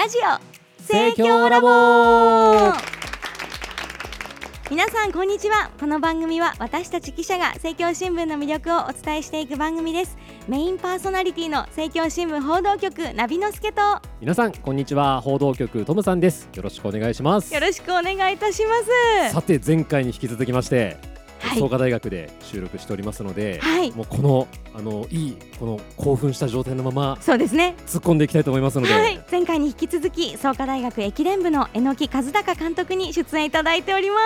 ラジオ。盛況ラボ。皆さんこんにちは。この番組は私たち記者が政教新聞の魅力をお伝えしていく番組です。メインパーソナリティの政教新聞報道局ナビノスケと。皆さんこんにちは。報道局トムさんです。よろしくお願いします。よろしくお願いいたします。さて前回に引き続きましてはい。創価大学で収録しておりますので、はい。もうこのあのいいこの興奮した状態のままそうですね。突っ込んでいきたいと思いますので、はい。前回に引き続き創価大学駅伝部の榎木和孝監督に出演いただいておりま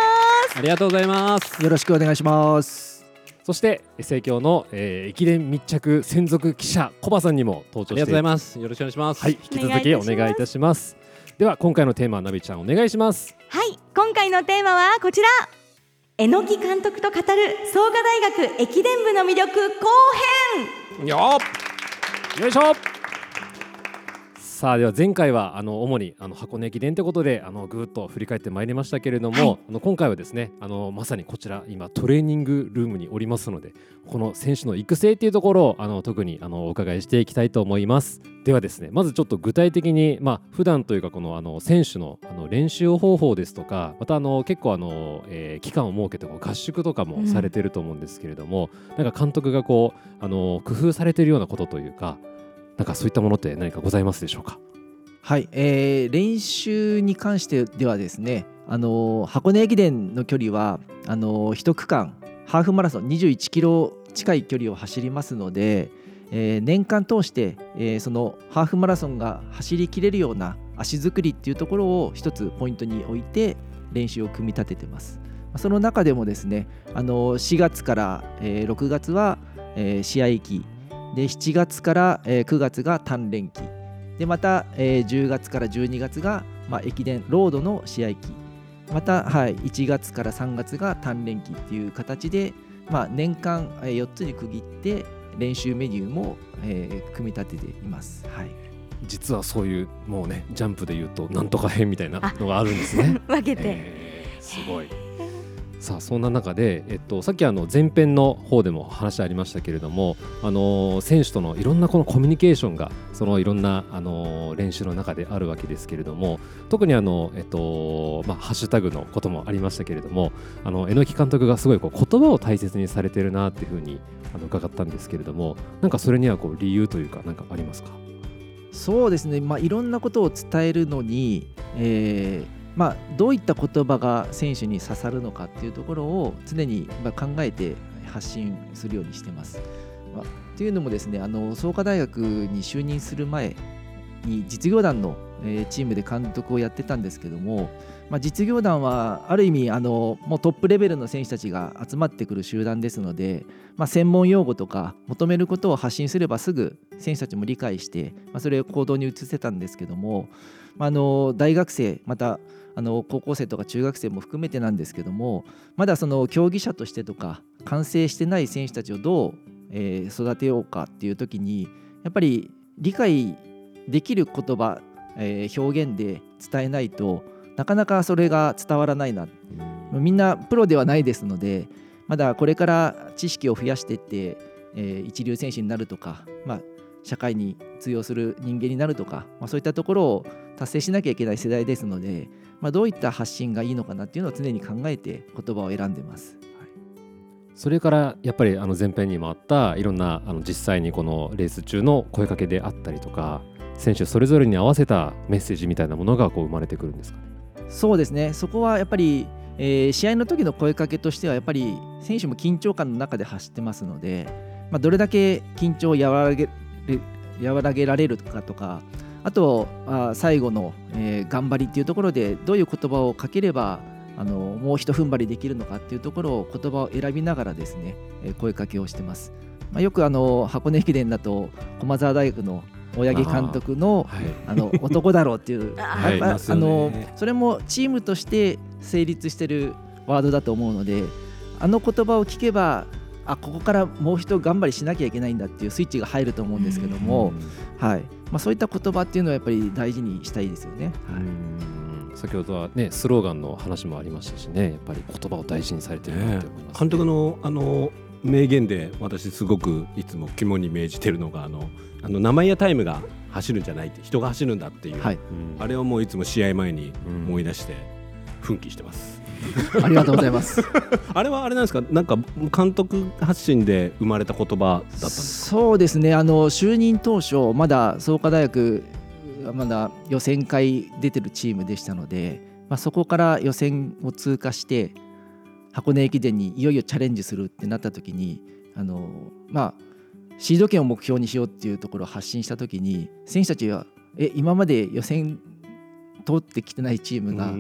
す。ありがとうございます。よろしくお願いします。そして盛況の、えー、駅伝密着専属記者コバさんにも登場してありがとうございます。よろしくお願いします。はい。引き続きお願いいたします。では今回のテーマナビちゃんお願いします。はい。今回のテーマはこちら榎木監督と語る創価大学駅伝部の魅力後編。よよいしょ。さあでは前回はあの主にあの箱根駅伝ということであのぐーっと振り返ってまいりましたけれども、はい。あの今回はですねあのまさにこちら今トレーニングルームにおりますのでこの選手の育成っていうところをあの特にあのお伺いしていきたいと思います。ではですねまずちょっと具体的にまあ普段というかこのあの選手のあの練習方法ですとかまたあの結構あの、えー期間を設けてこう合宿とかもされてると思うんですけれども、なんか監督がこうあの工夫されてるようなことというかなんかそういったものって何かございますでしょうか？はい、えー練習に関してではですね、あのー箱根駅伝の距離はあのー一区間ハーフマラソン21キロ近い距離を走りますので、えー年間通して、えーそのハーフマラソンが走りきれるような足作りっていうところを一つポイントに置いて練習を組み立ててます。その中でもですね、あの4月から、えー6月は、えー試合期で7月から、えー9月が鍛錬期でまた、えー10月から12月が、まあ、駅伝ロードの試合期また、はい、1月から3月が鍛錬期っていう形で、まあ、年間えー4つに区切って練習メニューも、えー組み立てています。はい実はそういうもうねジャンプで言うとなんとか編みたいなのがあるんですね。分けて、えーすごい。さあそんな中で、えっと、さっきあの前編の方でも話ありましたけれども、あの選手とのいろんなこのコミュニケーションがそのいろんな、あの練習の中であるわけですけれども特にあの、えっとまあ、ハッシュタグのこともありましたけれどもあの榎木監督がすごいこう言葉を大切にされてるなっていうふうにあの伺ったんですけれどもなんかそれにはこう理由というか何かありますか？そうですね、まあ、いろんなことを伝えるのに、えーまあ、どういった言葉が選手に刺さるのかっていうところを常に考えて発信するようにしてます。まあ、というのもですねあの創価大学に就任する前に実業団の、チームで監督をやってたんですけども、まあ、実業団はある意味あのもうトップレベルの選手たちが集まってくる集団ですので、まあ、専門用語とか求めることを発信すればすぐ選手たちも理解して、まあ、それを行動に移せたんですけども、あ、の大学生またあの高校生とか中学生も含めてなんですけどもまだその競技者としてとか完成してない選手たちをどう、えー育てようかっていう時にやっぱり理解できる言葉、えー表現で伝えないとなかなかそれが伝わらないな。みんなプロではないですのでまだこれから知識を増やしていって、えー一流選手になるとか、まあ、社会に通用する人間になるとか、まあ、そういったところを達成しなきゃいけない世代ですので、まあ、どういった発信がいいのかなっていうのを常に考えて言葉を選んでます。はいそれからやっぱりあの前編にもあったいろんなあの実際にこのレース中の声かけであったりとか選手それぞれに合わせたメッセージみたいなものがこう生まれてくるんですかね？そうですねそこはやっぱり、えー試合の時の声かけとしてはやっぱり選手も緊張感の中で走ってますので、まあ、どれだけ緊張を和らげる和らげられるかとかあとあ最後の、えー頑張りっていうところでどういう言葉をかければあのもうひと踏ん張りできるのかっていうところを言葉を選びながらですね、えー声かけをしてます。まあ、よくあの箱根駅伝だと駒澤大学の大八木監督のはいあの男だろうっていう あやっぱいあのそれもチームとして成立してるワードだと思うのであの言葉を聞けばあここからもう一頑張りしなきゃいけないんだっていうスイッチが入ると思うんですけども、はい。まあ、そういった言葉っていうのはやっぱり大事にしたいですよね。はい。うん。先ほどはねスローガンの話もありましたしね。やっぱり言葉を大事にされてるなって思います、監督のあの名言で私すごくいつも肝に銘じてるのがあのあの名前やタイムが走るんじゃないって人が走るんだっていう、はい、あれをもういつも試合前に思い出して奮起してます。ありがとうございます。あれはあれなんですか？なんか監督発信で生まれた言葉だったんですか？そうですね。あの就任当初まだ創価大学まだ予選会出てるチームでしたので、まあ、そこから予選を通過して箱根駅伝にいよいよチャレンジするってなった時にあのまあシード権を目標にしようっていうところを発信した時に選手たちはえ今まで予選通ってきてないチームが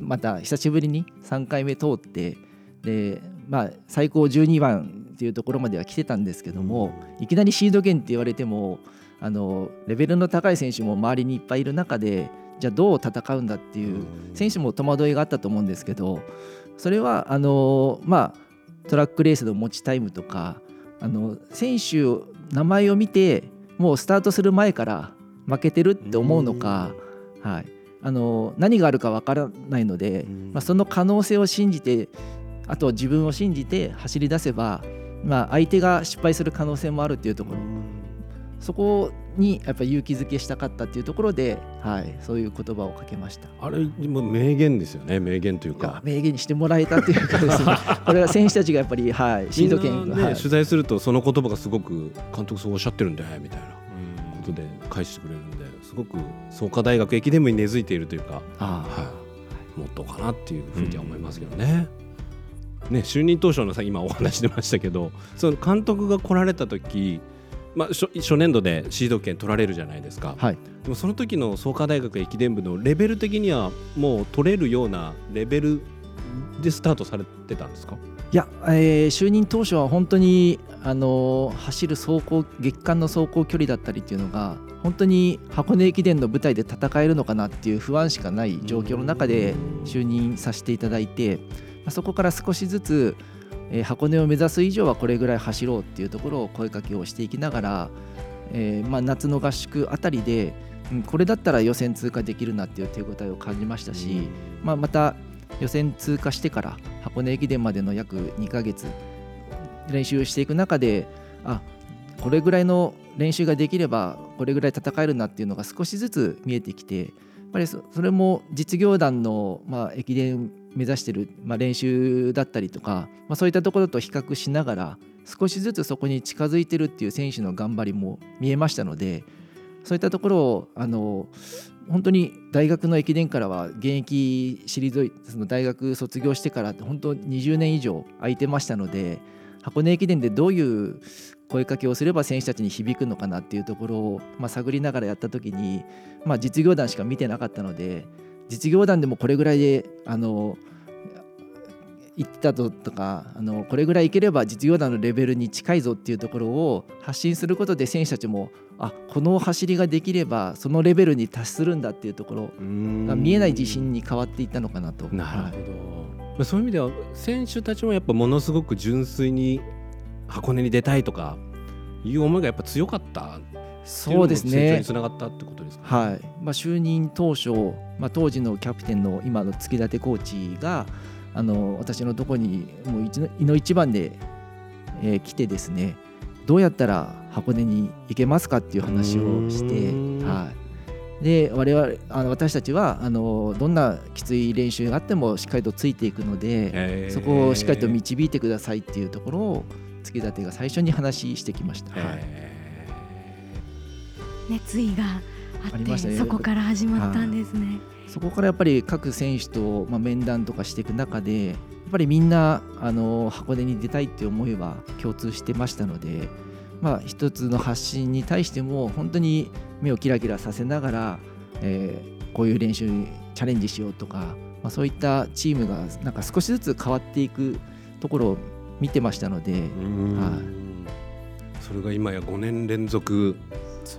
また久しぶりに3回目通ってで、まあ、最高12番っていうところまでは来てたんですけどもいきなりシード権って言われてもあのレベルの高い選手も周りにいっぱいいる中でじゃあどう戦うんだっていう選手も戸惑いがあったと思うんですけどそれはあの、まあ、トラックレースの持ちタイムとかあの選手名前を見てもうスタートする前から負けてるって思うのか、はい、あの何があるかわからないので、まあ、その可能性を信じてあと自分を信じて走り出せば、まあ、相手が失敗する可能性もあるっていうところ。そこにやっぱ勇気づけしたかったっていうところで、はい、そういう言葉をかけました。あれもう名言ですよね。名言というか。名言にしてもらえたというかですね。これは選手たちがやっぱり、はい、シード権ね、はい。取材するとその言葉がすごく監督そうおっしゃってるんだよみたいなことで返してくれるんですごく創価大学駅伝部に根付いているというか、はい、もっとかなっていうふうには思いますけどね。ね就任当初のさ今お話出ましたけどその監督が来られた時、まあ、初初年度でシード権取られるじゃないですか。はい。でもその時の創価大学駅伝部のレベル的にはもう取れるようなレベルでスタートされてたんですか？や、えー就任当初は本当に、あの走る走行月間の走行距離だったりっていうのが本当に箱根駅伝の舞台で戦えるのかなっていう不安しかない状況の中で就任させていただいて、そこから少しずつ、えー箱根を目指す以上はこれぐらい走ろうっていうところを声かけをしていきながら、えーまあ、夏の合宿あたりで、うんこれだったら予選通過できるなっていう手応えを感じましたし、まあ、また予選通過してから箱根駅伝までの約2ヶ月練習していく中であこれぐらいの練習ができればこれぐらい戦えるなっていうのが少しずつ見えてきてやっぱりそれも実業団の、まあ、駅伝目指してる、まあ、練習だったりとか、まあ、そういったところと比較しながら少しずつそこに近づいてるっていう選手の頑張りも見えましたのでそういったところをあの本当に大学の駅伝からは現役退いその大学卒業してから本当20年以上空いてましたので箱根駅伝でどういう声かけをすれば選手たちに響くのかなっていうところを、まあ、探りながらやった時に、まあ、実業団しか見てなかったので実業団でもこれぐらいであの行ってたぞとかあのこれぐらいいければ実業団のレベルに近いぞっていうところを発信することで選手たちもあこの走りができればそのレベルに達するんだっていうところが見えない自信に変わっていったのかなと。なるはいほど、まあそういう意味では選手たちもやっぱものすごく純粋に箱根に出たいとかいう思いがやっぱ強かった。そうですね。につながったってことですか、はい。まあ、就任当初、まあ、当時のキャプテンの今の月立コーチがあの私のところにもう一のいの一番で、えー来てですねどうやったら箱根に行けますかっていう話をして、はい、で我々あの私たちはあのどんなきつい練習があってもしっかりとついていくので、そこをしっかりと導いてくださいっていうところを月立が最初に話してきました。はい。へ熱意があってありましたね。そこから始まったんですね。そこからやっぱり各選手と、まあ、面談とかしていく中でぱりみんなあの箱根に出たいっていう思いは共通してましたので、まあ、一つの発信に対しても本当に目をキラキラさせながら、えーこういう練習にチャレンジしようとか、まあ、そういったチームがなんか少しずつ変わっていくところを見てましたので、それが今や5年連続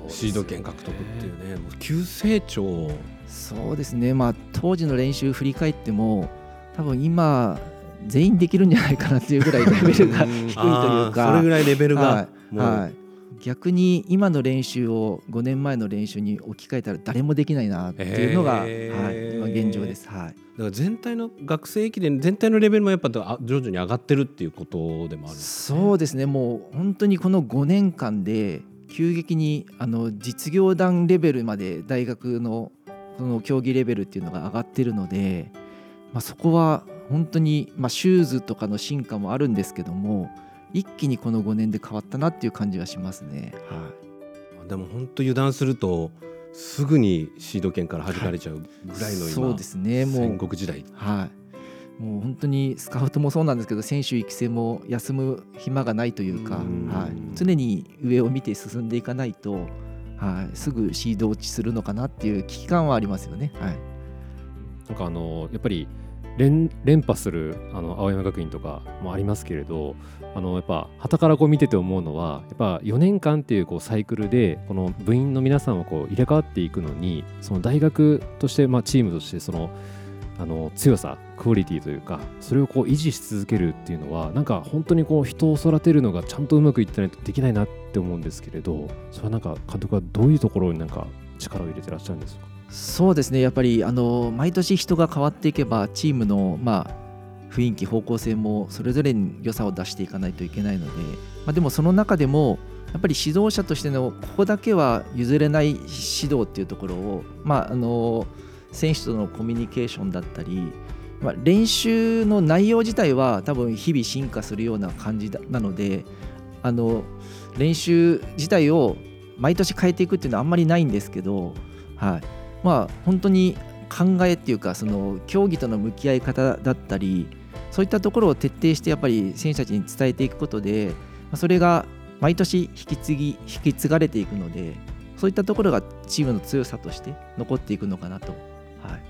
シード権獲得っていうねもう急成長。そうですね、まあ、当時の練習振り返っても多分今全員できるんじゃないかなっていうぐらいレベルが低いというか。それぐらいレベルがはい逆に今の練習を5年前の練習に置き換えたら誰もできないなっていうのが、はい、今現状です。はい、だから全体の学生駅伝全体のレベルもやっぱあ徐々に上がってるっていうことでもあるんですそうですね。もう本当にこの5年間で急激にあの実業団レベルまで大学のその競技レベルっていうのが上がってるので、まあ、そこは本当に、まあ、シューズとかの進化もあるんですけども一気にこの5年で変わったなっていう感じはしますね。はい。でも本当油断するとすぐにシード権から弾かれちゃうぐらいの今、そうですね。も戦う国時代。はい、もう本当にスカウトもそうなんですけど選手育成も休む暇がないというか、うん。はい、常に上を見て進んでいかないと、はい、すぐシード落ちするのかなっていう危機感はありますよね。はい。なんかあのやっぱり連連覇するあの青山学院とかもありますけれどあのやっぱ傍からこう見てて思うのはやっぱ4年間っていうこうサイクルでこの部員の皆さんをこう入れ替わっていくのにその大学として、まあ、チームとしてそのあの強さクオリティというかそれをこう維持し続けるっていうのはなんか本当にこう人を育てるのがちゃんとうまくいってないとできないなって思うんですけれどそれはなんか監督はどういうところになんか力を入れてらっしゃるんですか？そうですね。やっぱりあの毎年人が変わっていけばチームの、まあ、雰囲気方向性もそれぞれに良さを出していかないといけないので、まあ、でもその中でもやっぱり指導者としてのここだけは譲れない指導っていうところを、まあ、あの選手とのコミュニケーションだったり、まあ、練習の内容自体は多分日々進化するような感じなのであの練習自体を毎年変えていくっていうのはあんまりないんですけど、はい、まあ本当に考えっていうかその競技との向き合い方だったりそういったところを徹底してやっぱり選手たちに伝えていくことでそれが毎年引き継ぎ引き継がれていくのでそういったところがチームの強さとして残っていくのかなと。はい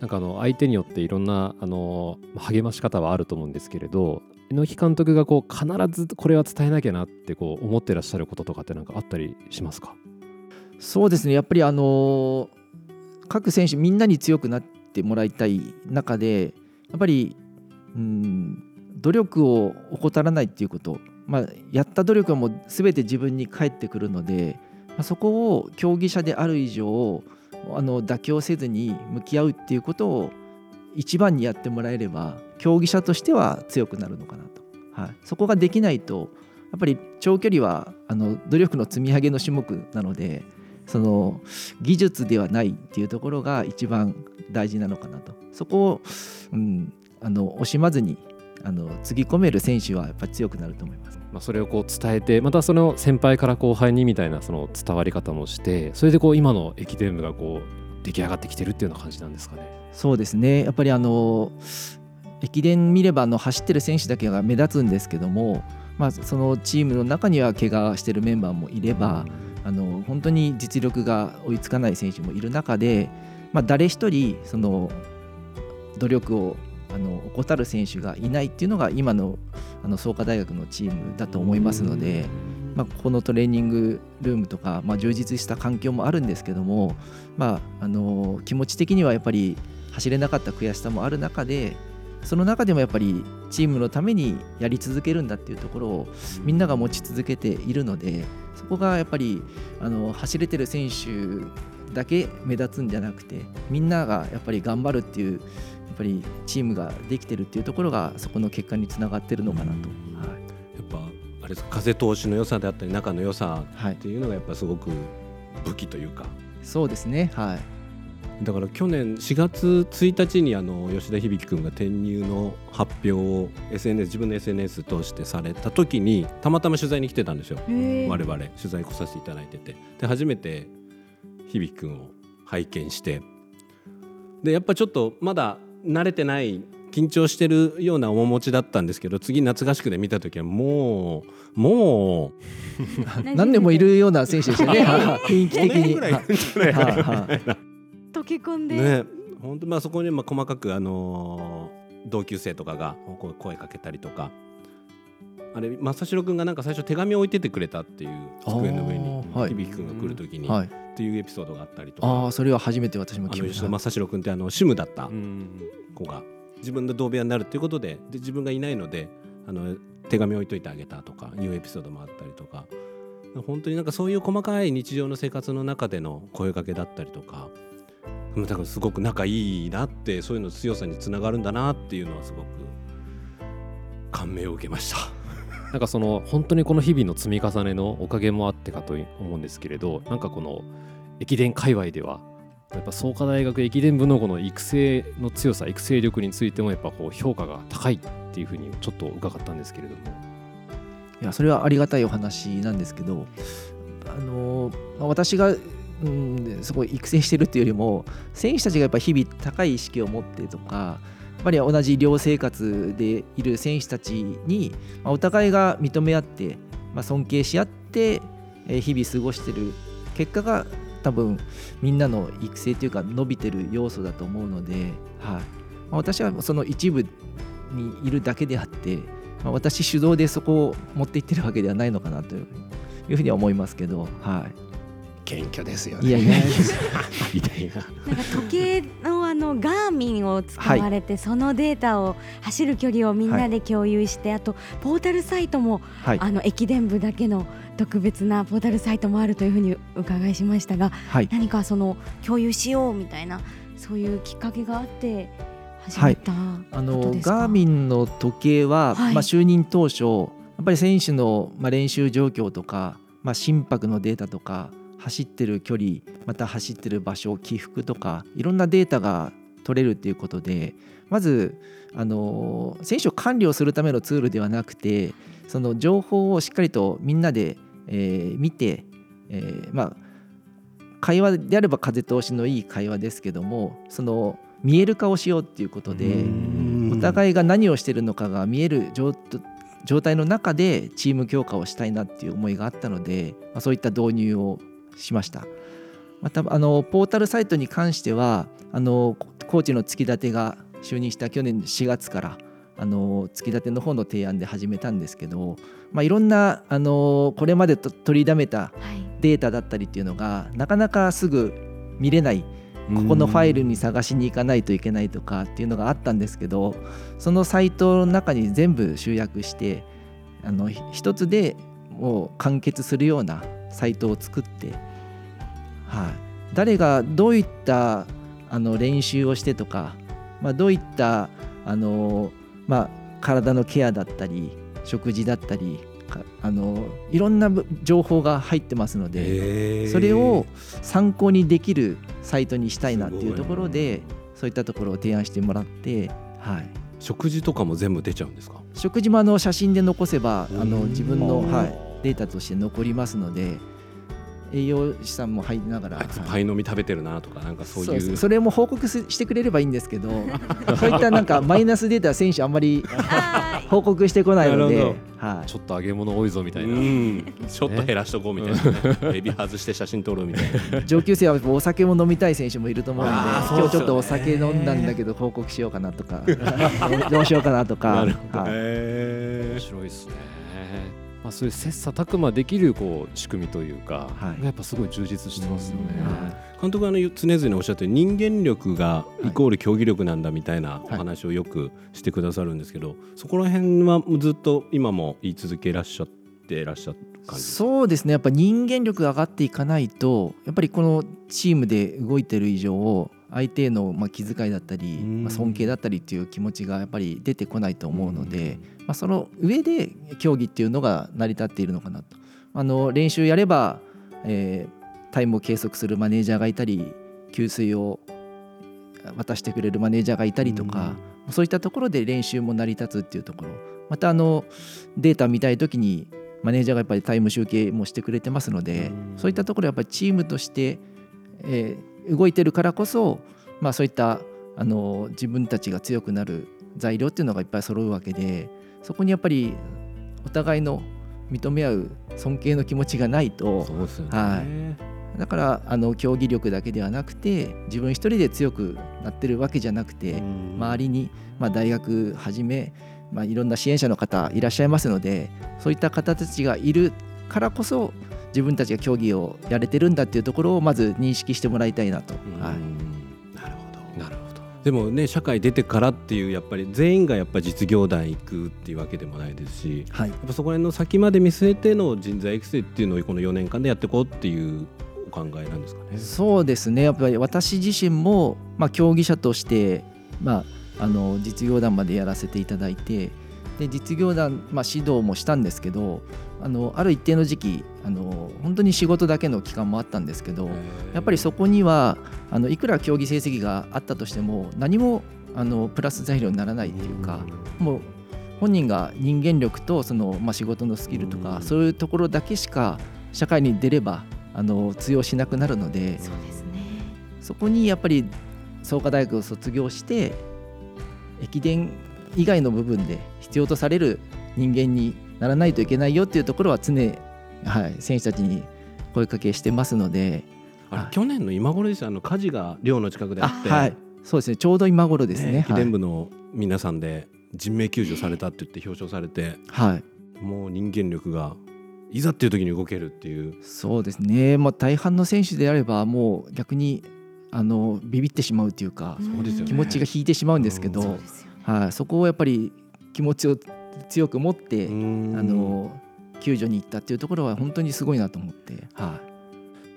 なんかあの相手によっていろんなあの励まし方はあると思うんですけれど猪木監督がこう必ずこれは伝えなきゃなってこう思ってらっしゃることとかってなんかあったりしますか？そうですね。やっぱりあの各選手みんなに強くなってもらいたい中でやっぱりうん努力を怠らないっていうこと、まあ、やった努力はもう全て自分に返ってくるので、まあ、そこを競技者である以上あの妥協せずに向き合うっていうことを一番にやってもらえれば競技者としては強くなるのかなと、はい、そこができないとやっぱり長距離はあの努力の積み上げの種目なのでその技術ではないっていうところが一番大事なのかなとそこを、うん、あの惜しまずにあのつぎ込める選手はやっぱり強くなると思います。まあ、それをこう伝えてまたその先輩から後輩にみたいなその伝わり方もしてそれでこう今の駅伝部がこう出来上がってきてるっていうような感じなんですかね。そうですねやっぱりあの駅伝見ればあの走ってる選手だけが目立つんですけども、まあ、そのチームの中には怪我してるメンバーもいればあの本当に実力が追いつかない選手もいる中で、まあ、誰一人その努力をあの怠る選手がいないっていうのが今のあの創価大学のチームだと思いますので、まあ、ここのトレーニングルームとか、まあ、充実した環境もあるんですけども、まあ、あの気持ち的にはやっぱり走れなかった悔しさもある中でその中でもやっぱりチームのためにやり続けるんだっていうところをみんなが持ち続けているのでこがやっぱりあの走れてる選手だけ目立つんじゃなくてみんながやっぱり頑張るっていうやっぱりチームができてるっていうところがそこの結果につながってるのかなと。やっぱあれ風通しの良さであったり仲の良さはい、はいっていうのがやっぱすごく武器というか。そうですね。はいだから去年4月1日にあの吉田響君が転入の発表を SNS 自分の SNS 通してされた時にたまたま取材に来てたんですよ。我々取材来させていただいてて。で初めて響君を拝見して。でやっぱちょっとまだ慣れてない緊張してるような面持ちだったんですけど次夏合宿で見た時はもうもう 何年もいるような選手でしたね。はい雰囲気的5年に。け込んで、ね本当まあそこにまあ細かくあのー同級生とかがこう声かけたりとか。あれ正代君がなんか最初手紙を置いててくれたっていう机の上に響君が来る時に、はい、っていうエピソードがあったりとあか。あそれは初めて私もあ聞きました。正代君ってあのシムだったうん子が自分の同部屋になるっていうことでで自分がいないのであの手紙置いといてあげたとかいうエピソードもあったりとか。本当になんかそういう細かい日常の生活の中での声かけだったりとかうんだからすごく仲いいなってそういうの強さにつながるんだなっていうのはすごく感銘を受けました。なんかその本当にこの日々の積み重ねのおかげもあってかと思うんですけれどなんかこの駅伝界隈ではやっぱ創価大学駅伝部のこの育成の強さ育成力についてもやっぱこう評価が高いっていうふうにちょっと伺ったんですけれどもいやそれはありがたいお話なんですけどあの、まあ、私がうんすごい育成してるっていうよりも選手たちがやっぱ日々高い意識を持ってとかやっぱり同じ寮生活でいる選手たちに、まあ、お互いが認め合って、まあ、尊敬し合ってえ日々過ごしてる結果が多分みんなの育成というか伸びてる要素だと思うので、はい。まあ、私はその一部にいるだけであって、まあ、私主導でそこを持っていってるわけではないのかなというふうには思いますけど、は謙虚ですよい、いやいや。みたいな。なんか時計のあのガーミンを使われて、そのデータを走る距離をみんなで共有して、あとポータルサイトも、はい。あの駅伝部だけの特別なポータルサイトもあるというふうに伺いしましたがはい。何かその共有しようみたいなそういうきっかけがあって始めたあのガーミンの時計は、はい。まあ、就任当初やっぱり選手の、まあ、練習状況とか、まあ、心拍のデータとか走ってる距離また走ってる場所起伏とかいろんなデータが取れるっていうことでまずあの選手を管理をするためのツールではなくてその情報をしっかりとみんなで、えー見て、えーまあ会話であれば風通しのいい会話ですけどもその見える化をしようっていうことでお互いが何をしてるのかが見える状状態の中でチーム強化をしたいなっていう思いがあったので、まあ、そういった導入をしました。またあのポータルサイトに関してはあのコーチの月立が就任した去年4月からあの月立の方の提案で始めたんですけど、まあ、いろんなあのこれまでと取りだめたはい。データだったりっていうのがなかなかすぐ見れないここのファイルに探しに行かないといけないとかっていうのがあったんですけどそのサイトの中に全部集約してあのひ一つでもう完結するようなサイトを作って、はい、誰がどういったあの練習をしてとか、まあ、どういったあの、まあ、体のケアだったり食事だったりかあのいろんなぶ情報が入ってますので。それを参考にできるサイトにしたいなっていうところでそういったところを提案してもらって、はい、食事とかも全部出ちゃうんですか？食事もあの写真で残せばあのうん。自分の、うんはい、データとして残りますので栄養士さんも入りながら、あいつはいパイ飲み食べてるなとかなんかそういう。そうそれも報告すしてくれればいいんですけど そういったなんかマイナスデータは選手あんまり 報告してこないので。ほ、はい、ちょっと揚げ物多いぞみたいな、うん。ちょっと減らしとこうみたいな、ね、エビ外して写真撮るみたいな。上級生はお酒も飲みたい選手もいると思うので今日ちょっとお酒飲んだんだけど報告しようかなとかどうしようかなとか。なるほど、はい。へ面白いですね。まあ、そういう切磋琢磨できるこう仕組みというか、はい。やっぱすごい充実してますよね。はい。監督があの常々おっしゃってる人間力がイコール競技力なんだみたいなお話をよくしてくださるんですけど、そこら辺はずっと今も言い続けらっしゃってらっしゃる感じそうですね。やっぱ人間力が上がっていかないとやっぱりこのチームで動いてる以上相手へのまあ気遣いだったり、うん。まあ、尊敬だったりっていう気持ちがやっぱり出てこないと思うので、まあ、その上で競技っていうのが成り立っているのかなと。あの練習やれば、えータイムを計測するマネージャーがいたり給水を渡してくれるマネージャーがいたりとか、そういったところで練習も成り立つっていうところ。またあのデータ見たい時にマネージャーがやっぱりタイム集計もしてくれてますので、うん。そういったところやっぱりチームとして、えー動いてるからこそ、まあ、そういったあの自分たちが強くなる材料っていうのがいっぱい揃うわけでそこにやっぱりお互いの認め合う尊敬の気持ちがないとね、はだからあの競技力だけではなくて自分一人で強くなってるわけじゃなくて、周りに、まあ、大学はじめ、まあ、いろんな支援者の方いらっしゃいますのでそういった方たちがいるからこそ自分たちが競技をやれてるんだっていうところをまず認識してもらいたいなと、うん。はい、なるほど。なるほど。でもね社会出てからっていうやっぱり全員がやっぱ実業団行くっていうわけでもないですしはい。やっぱそこら辺の先まで見据えての人材育成っていうのをこの4年間でやっていこうっていうお考えなんですかね。そうですね。やっぱり私自身も、まあ、競技者として、まあ、あの実業団までやらせていただいてで実業団、まあ、指導もしたんですけどあのある一定の時期あの本当に仕事だけの期間もあったんですけどやっぱりそこにはあのいくら競技成績があったとしても何もあのプラス材料にならないっていうかもう本人が人間力とその、まあ、仕事のスキルとかそういうところだけしか社会に出ればあの通用しなくなるのでそうですね。そこにやっぱり創価大学を卒業して駅伝以外の部分で必要とされる人間にならないといけないよっていうところは常、はい、選手たちに声かけしてますので。あれはい。去年の今頃ですよあの火事が寮の近くであって、はい、そうですね。ちょうど今頃ですね。駅伝部の皆さんで人命救助されたって言って表彰されてはい、はいもう人間力がいざっていう時に動けるっていう。そうですね、もう大半の選手であればもう逆にあのビビってしまうというか、ね。気持ちが引いてしまうんですけど、そうですよねはい、そこをやっぱり気持ちを強く持って、あの救助に行ったっていうところは本当にすごいなと思って、は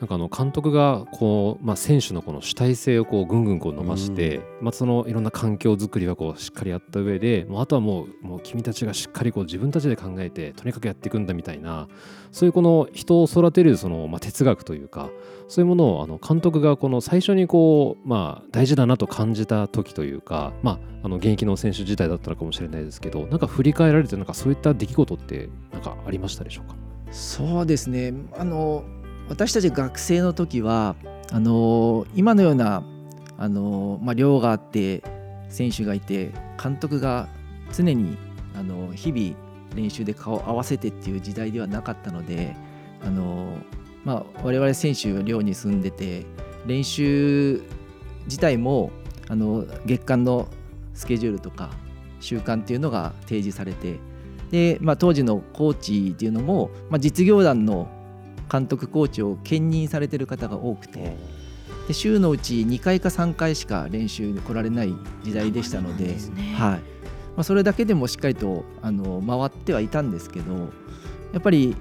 なんかあの監督がこう、まあ、選手のこの主体性をこうぐんぐんこう伸ばして、まあ、そのいろんな環境づくりはこうしっかりやった上でもうあとはもうもう君たちがしっかりこう自分たちで考えてとにかくやっていくんだみたいなそういうこの人を育てるその、まあ、哲学というかそういうものをあの監督がこの最初にこう、まあ、大事だなと感じた時というか、まあ、あの現役の選手自体だったのかもしれないですけどなんか振り返られてなんかそういった出来事ってなんかありましたでしょうか？い、そうですね。あの私たち学生の時はあの今のようなあの、まあ、寮があって選手がいて監督が常にあの日々練習で顔を合わせてっていう時代ではなかったのであの、まあ、我々選手は寮に住んでて練習自体もあの月間のスケジュールとか習慣っていうのが提示されてで、まあ、当時のコーチっていうのも、まあ、実業団の監督コーチを兼任されてる方が多くてで週のうち2回か3回しか練習に来られない時代でしたのでね。はい。まあ、それだけでもしっかりとあの回ってはいたんですけどやっぱり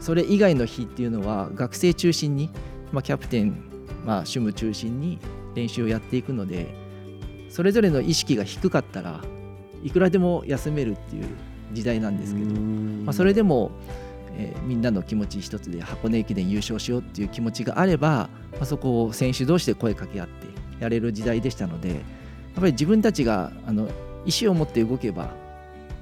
それ以外の日っていうのは学生中心に、まあ、キャプテン、まあ、主務中心に練習をやっていくのでそれぞれの意識が低かったらいくらでも休めるっていう時代なんですけど、まあ、それでも、えーみんなの気持ち一つで箱根駅伝優勝しようっていう気持ちがあれば、まあ、そこを選手同士で声かけ合ってやれる時代でしたのでやっぱり自分たちがあの意思を持って動けば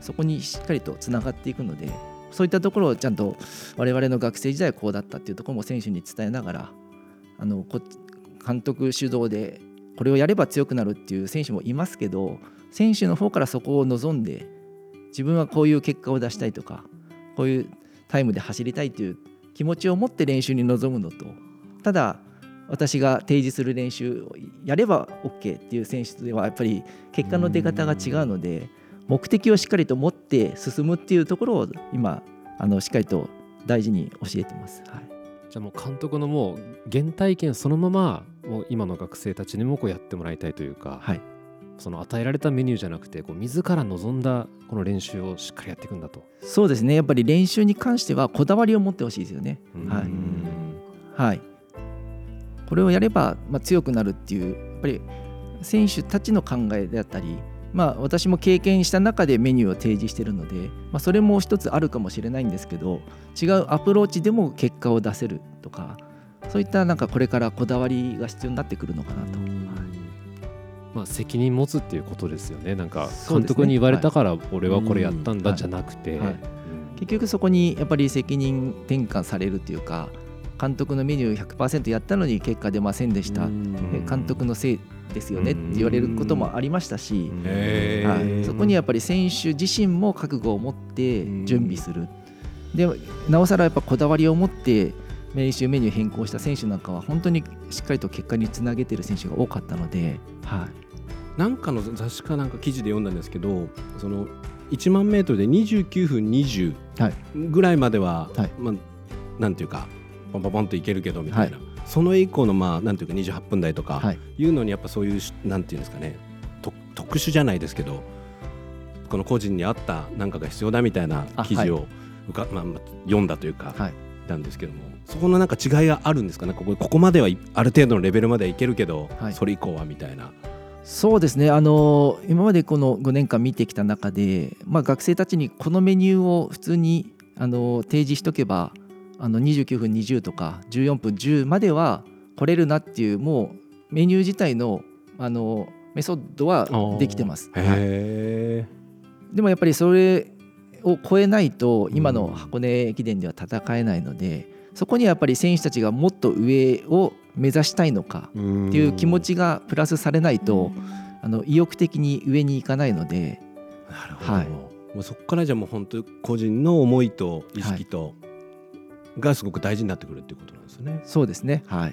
そこにしっかりとつながっていくのでそういったところをちゃんと我々の学生時代はこうだったっていうところも選手に伝えながらあのこ監督主導でこれをやれば強くなるっていう選手もいますけど選手の方からそこを望んで自分はこういう結果を出したいとかこういうタイムで走りたいという気持ちを持って練習に臨むのとただ私が提示する練習をやれば OK っていう選手ではやっぱり結果の出方が違うので目的をしっかりと持って進むっていうところを今あのしっかりと大事に教えてます。はいじゃあもう監督のもう原体験そのままもう今の学生たちにもこうやってもらいたいというか、はいその与えられたメニューじゃなくてこう自ら望んだこの練習をしっかりやっていくんだと。そうですねやっぱり練習に関してはこだわりを持ってほしいですよね。はいうんはい、これをやれば、まあ、強くなるっていうやっぱり選手たちの考えであったり、まあ、私も経験した中でメニューを提示しているので、まあ、それも一つあるかもしれないんですけど違うアプローチでも結果を出せるとかそういったなんかこれからこだわりが必要になってくるのかなと。まあ、責任持つっていうことですよね。なんか監督に言われたから俺はこれやったんだはいじゃなくて、結局そこにやっぱり責任転換されるというか監督のメニュー100%やったのに結果出ませんでした、え監督のせいですよねって言われることもありましたし、はい、そこにやっぱり選手自身も覚悟を持って準備する。でなおさらやっぱこだわりを持って練習メニュー変更した選手なんかは本当にしっかりと結果につなげてる選手が多かったので、はい、なんかの雑誌かなんか記事で読んだんですけどその1万メートルで29分20はい。ぐらいまでは、はい。まあ、なんていうかポンポンポンといけるけどみたいな、その以降のまあなんていうか28分台とかはい。いうのにやっぱそういうしなんていうんですかねと特殊じゃないですけどこの個人に合ったなんかが必要だみたいなあ記事をうか、まあ、まあ読んだというか、はい。なんですけどもそこのなんか違いがあるんですか？ねここここまではいある程度のレベルまではいけるけど、はい。それ以降はみたいな。そうですね。あの今までこの5年間見てきた中で、まあ、学生たちにこのメニューを普通にあの提示しとけばあの29分20とか14分10までは来れるなっていうもうメニュー自体のあのメソッドはできてます。でもやっぱりそれを超えないと今の箱根駅伝では戦えないのでそこにはやっぱり選手たちがもっと上を目指したいのかーっていう気持ちがプラスされないとあの意欲的に上に行かないのでなるほど、はい。もうそこからじゃもう本当個人の思いと意識と、がすごく大事になってくるっていうことなんですよね。そうですね。はい。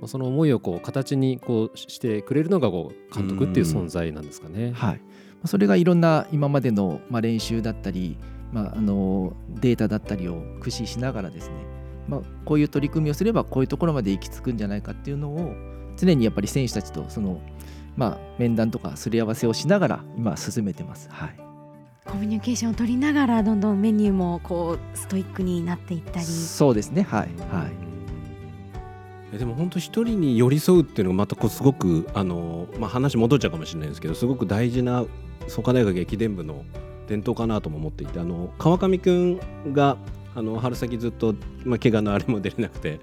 まあその思いをこう形にこうししてくれるのがこう監督っていう存在なんですかね。はい。それがいろんな今までのまあ練習だったり、まあ、あのデータだったりを駆使しながらですね、まあ、こういう取り組みをすればこういうところまで行き着くんじゃないかっていうのを常にやっぱり選手たちとその、まあ、面談とかすり合わせをしながら今進めてます。はい。コミュニケーションを取りながらどんどんメニューもこうストイックになっていったり。そうですね。はい。はい。えでも本当一人に寄り添うっていうのがまたこうすごくあの、まあ、話戻っちゃうかもしれないですけどすごく大事な創価大学駅伝部の伝統かなとも思っていてあの川上くんがあの春先ずっと、まあ、怪我のあれも出れなくて。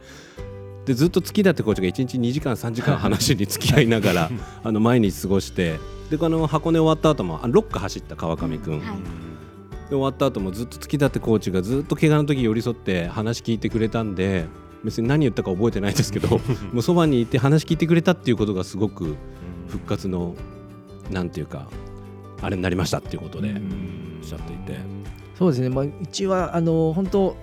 でずっと月立コーチが1日2時間3時間話に付き合いながら あの毎日過ごして。でこの箱根終わった後もあ6区走った川上くん、はいで終わった後もずっと月立コーチがずっと怪我の時寄り添って話聞いてくれたんで別に何言ったか覚えてないですけど もうそばにいて話聞いてくれたっていうことがすごく復活のなんていうかあれになりましたっていうことでおっしゃっていて。そうですね、まあ、うちはあの本当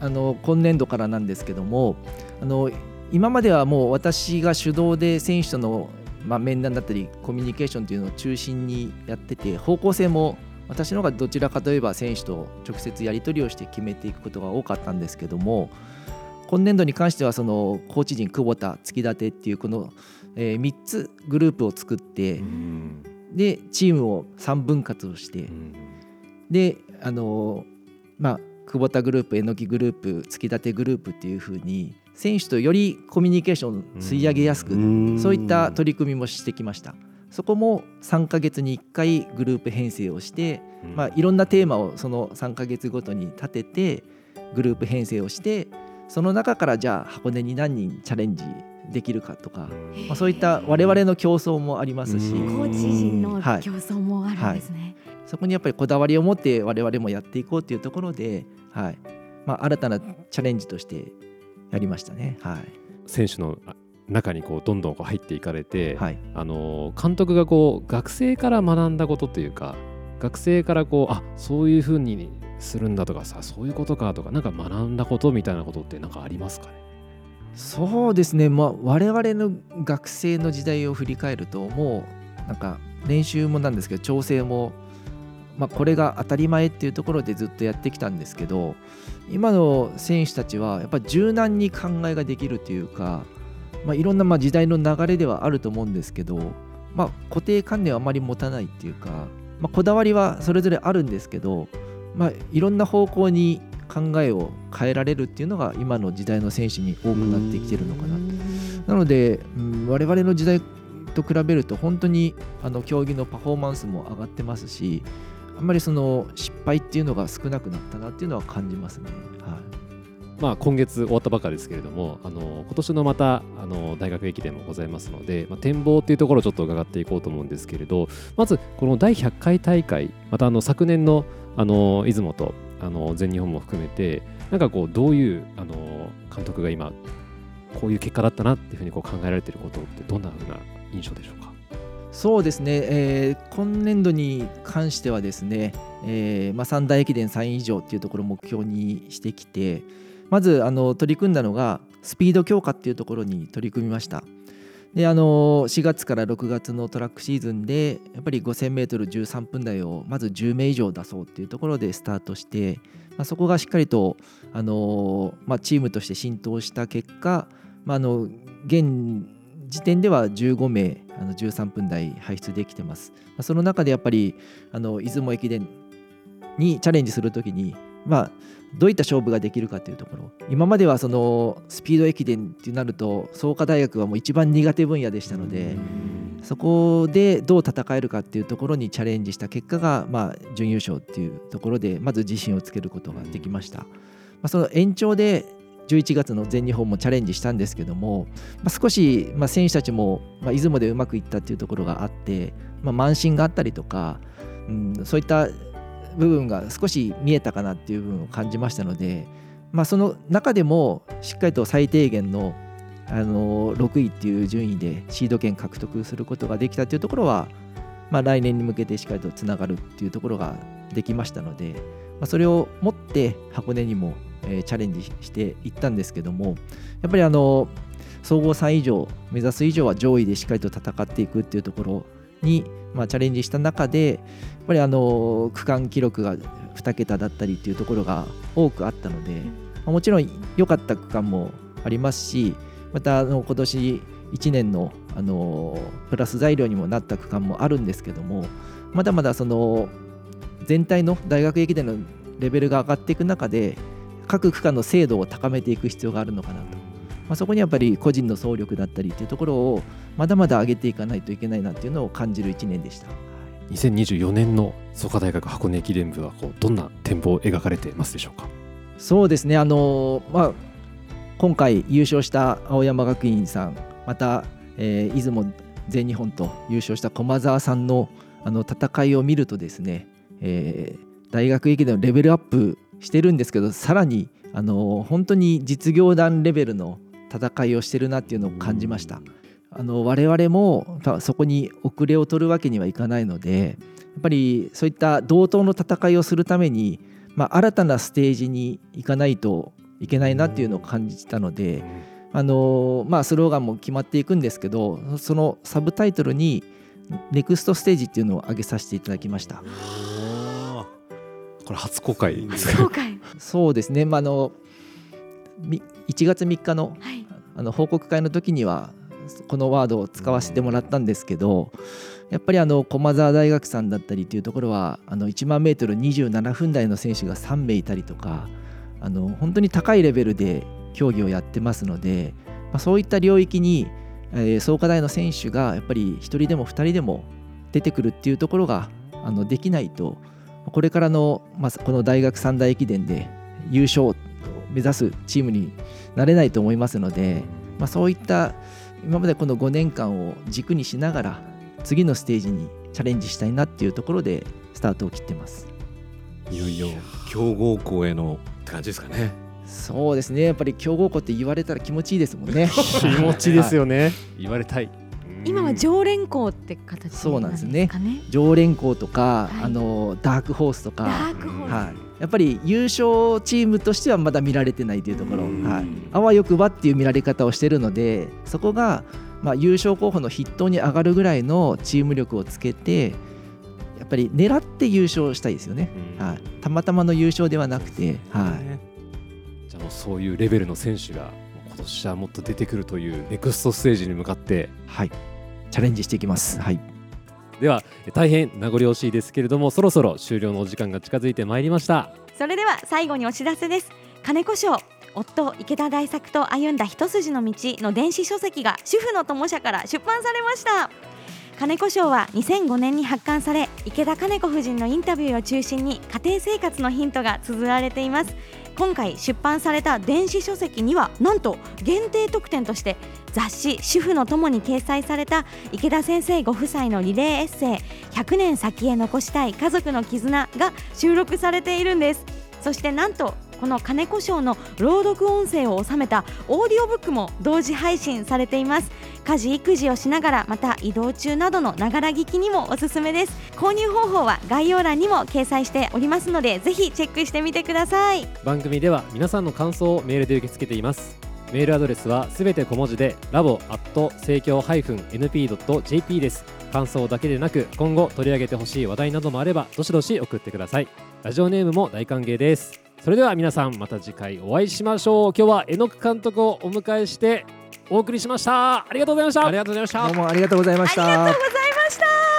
あの今年度からなんですけどもあの今まではもう私が主導で選手との、まあ、面談だったりコミュニケーションというのを中心にやってて方向性も私の方がどちらかといえば選手と直接やり取りをして決めていくことが多かったんですけども今年度に関してはそのコーチ陣久保田月立っていうこの、え3つグループを作ってでチームを3分割をしてであのまあ久保田グループ榎木グループ月立グループっていう風に選手とよりコミュニケーションを吸い上げやすくそういった取り組みもしてきました。そこも3ヶ月に1回グループ編成をして、まあ、いろんなテーマをその3ヶ月ごとに立ててグループ編成をしてその中からじゃあ箱根に何人チャレンジできるかとか、まあ、そういった我々の競争もありますし。うん。コーチ陣のはい競争もあるんですね。そこにやっぱりこだわりを持って我々もやっていこうというところで、はい。まあ、新たなチャレンジとしてやりましたね。はい。選手のあ中にこうどんどんこう入っていかれて、はい。あの監督がこう学生から学んだことというか学生からこうあそういうふうにするんだとかさそういうことかとかなんか学んだことみたいなことってなんかありますかね？そうですね、まあ、我々の学生の時代を振り返るともうなんか練習もなんですけど調整も、まあ、これが当たり前っていうところでずっとやってきたんですけど今の選手たちはやっぱ柔軟に考えができるというか、まあ、いろんなま時代の流れではあると思うんですけど、まあ、固定観念はあまり持たないっていうか、ま、こだわりはそれぞれあるんですけど、ま、いろんな方向に考えを変えられるっていうのが今の時代の選手に多くなってきてるのかななので、うん、我々の時代と比べると本当にあの競技のパフォーマンスも上がってますしあんまりその失敗っていうのが少なくなったなっていうのは感じますね。はいまあ、今月終わったばかりですけれどもあの今年のまたあの大学駅伝もございますので、まあ、展望っていうところをちょっと伺っていこうと思うんですけれどまずこの第100回大会またあの昨年のあの出雲とあの全日本も含めてなんかこうどういうあの監督が今こういう結果だったなっていうふうにこう考えられていることってどんなふうな印象でしょうか？そうですね、えー今年度に関してはですね、えーまあ、三大駅伝3位以上っていうところを目標にしてきてまずあの取り組んだのがスピード強化っていうところに取り組みました。であの4月から6月のトラックシーズンでやっぱり 5000m13 分台をまず10名以上出そうっていうところでスタートして、まあ、そこがしっかりとあの、まあ、チームとして浸透した結果まあ、あの現時点では15名あの13分台輩出できてます、その中でやっぱりあの出雲駅伝にチャレンジするときに、まあ、どういった勝負ができるかというところ今まではそのスピード駅伝ってなると創価大学はもう一番苦手分野でしたのでそこでどう戦えるかっていうところにチャレンジした結果が、まあ、準優勝っていうところでまず自信をつけることができました。まあ、その延長で11月の全日本もチャレンジしたんですけども、まあ、少し、まあ、選手たちも、まあ、出雲でうまくいったっていうところがあって、まあ、慢心があったりとか、うん、そういった部分が少し見えたかなっていう部分を感じましたので、まあ、その中でもしっかりと最低限のあの6位っていう順位でシード権獲得することができたっていうところは、まあ、来年に向けてしっかりとつながるっていうところができましたので、まあ、それを持って箱根にも、えーチャレンジしていったんですけどもやっぱりあの総合3以上目指す以上は上位でしっかりと戦っていくっていうところに、まあ、チャレンジした中でやっぱりあの区間記録が2桁だったりっていうところが多くあったので、まもちろん良かった区間もありますしまたあの今年1年のあのプラス材料にもなった区間もあるんですけどもまだまだその全体の大学駅伝のレベルが上がっていく中で各区間の精度を高めていく必要があるのかなと、まあ、そこにやっぱり個人の総力だったりっていうところをまだまだ上げていかないといけないなっていうのを感じる1年でした。2024年の創価大学箱根駅伝部はこうどんな展望を描かれてますでしょうか？そうですね、あのまあ、今回優勝した青山学院さん、また、えー出雲全日本と優勝した駒澤さんのあの戦いを見るとですね、えー大学駅伝のレベルアップしてるんですけど、さらに、あの本当に実業団レベルの戦いをしてるなっていうのを感じました。あの我々もそこに遅れを取るわけにはいかないのでやっぱりそういった同等の戦いをするためにまあ、新たなステージに行かないといけないなっていうのを感じたので、あのまあ、スローガンも決まっていくんですけどそのサブタイトルに「ネクストステージ」っていうのを挙げさせていただきましたこれ初公開。ですそうかいそうですね、まあ、あのみ1月3日のはい。あの報告会の時にはこのワードを使わせてもらったんですけどやっぱりあの駒澤大学さんだったりっていうところはあの1万メートル27分台の選手が3名いたりとかあの本当に高いレベルで競技をやってますので、まあ、そういった領域に、えー創価大の選手がやっぱり1人でも2人でも出てくるっていうところがあのできないとこれからの、まあ、この大学三大駅伝で優勝を目指すチームになれないと思いますので、まあ、そういった今までこの5年間を軸にしながら次のステージにチャレンジしたいなっていうところでスタートを切ってます。いよいよ強豪校へのって感じですかね。そうですねやっぱり強豪校って言われたら気持ちいいですもんね。気持ちですよね言われたい今は常連校って形そうなんですね。常連校とか、はい。あのダークホースとダか、ークホース、はい、やっぱり優勝チームとしてはまだ見られてないというところ、うん。はい、あわよくばっていう見られ方をしてるのでそこが、まあ、優勝候補の筆頭に上がるぐらいのチーム力をつけてやっぱり狙って優勝したいですよね、うん。はい、たまたまの優勝ではなくて、はい、じゃあもうそういうレベルの選手が今年はもっと出てくるというネクストステージに向かってはい、チャレンジしていきます。はい。では大変名残惜しいですけれどもそろそろ終了のお時間が近づいてまいりました。それでは最後にお知らせです。金子賞夫池田大作と歩んだ一筋の道の電子書籍が主婦の友社から出版されました。金子賞は2005年に発刊され池田金子夫人のインタビューを中心に家庭生活のヒントが綴られています今回出版された電子書籍にはなんと限定特典として雑誌「主婦の友」に掲載された池田先生ご夫妻のリレーエッセイ「100年先へ残したい家族の絆」が収録されているんです。そしてなんとこの金子賞の朗読音声を収めたオーディオブックも同時配信されています。家事育児をしながらまた移動中などのながら聞きにもおすすめです。購入方法は概要欄にも掲載しておりますのでぜひチェックしてみてください。番組では皆さんの感想をメールで受け付けています。メールアドレスはすべて小文字でラボアット生協 -np.jp です。感想だけでなく今後取り上げてほしい話題などもあればどしどし送ってください。ラジオネームも大歓迎です。それでは皆さんまた次回お会いしましょう。今日は榎木監督をお迎えしてお送りしましたありがとうございました。ありがとうございました。どうもありがとうございました。ありがとうございました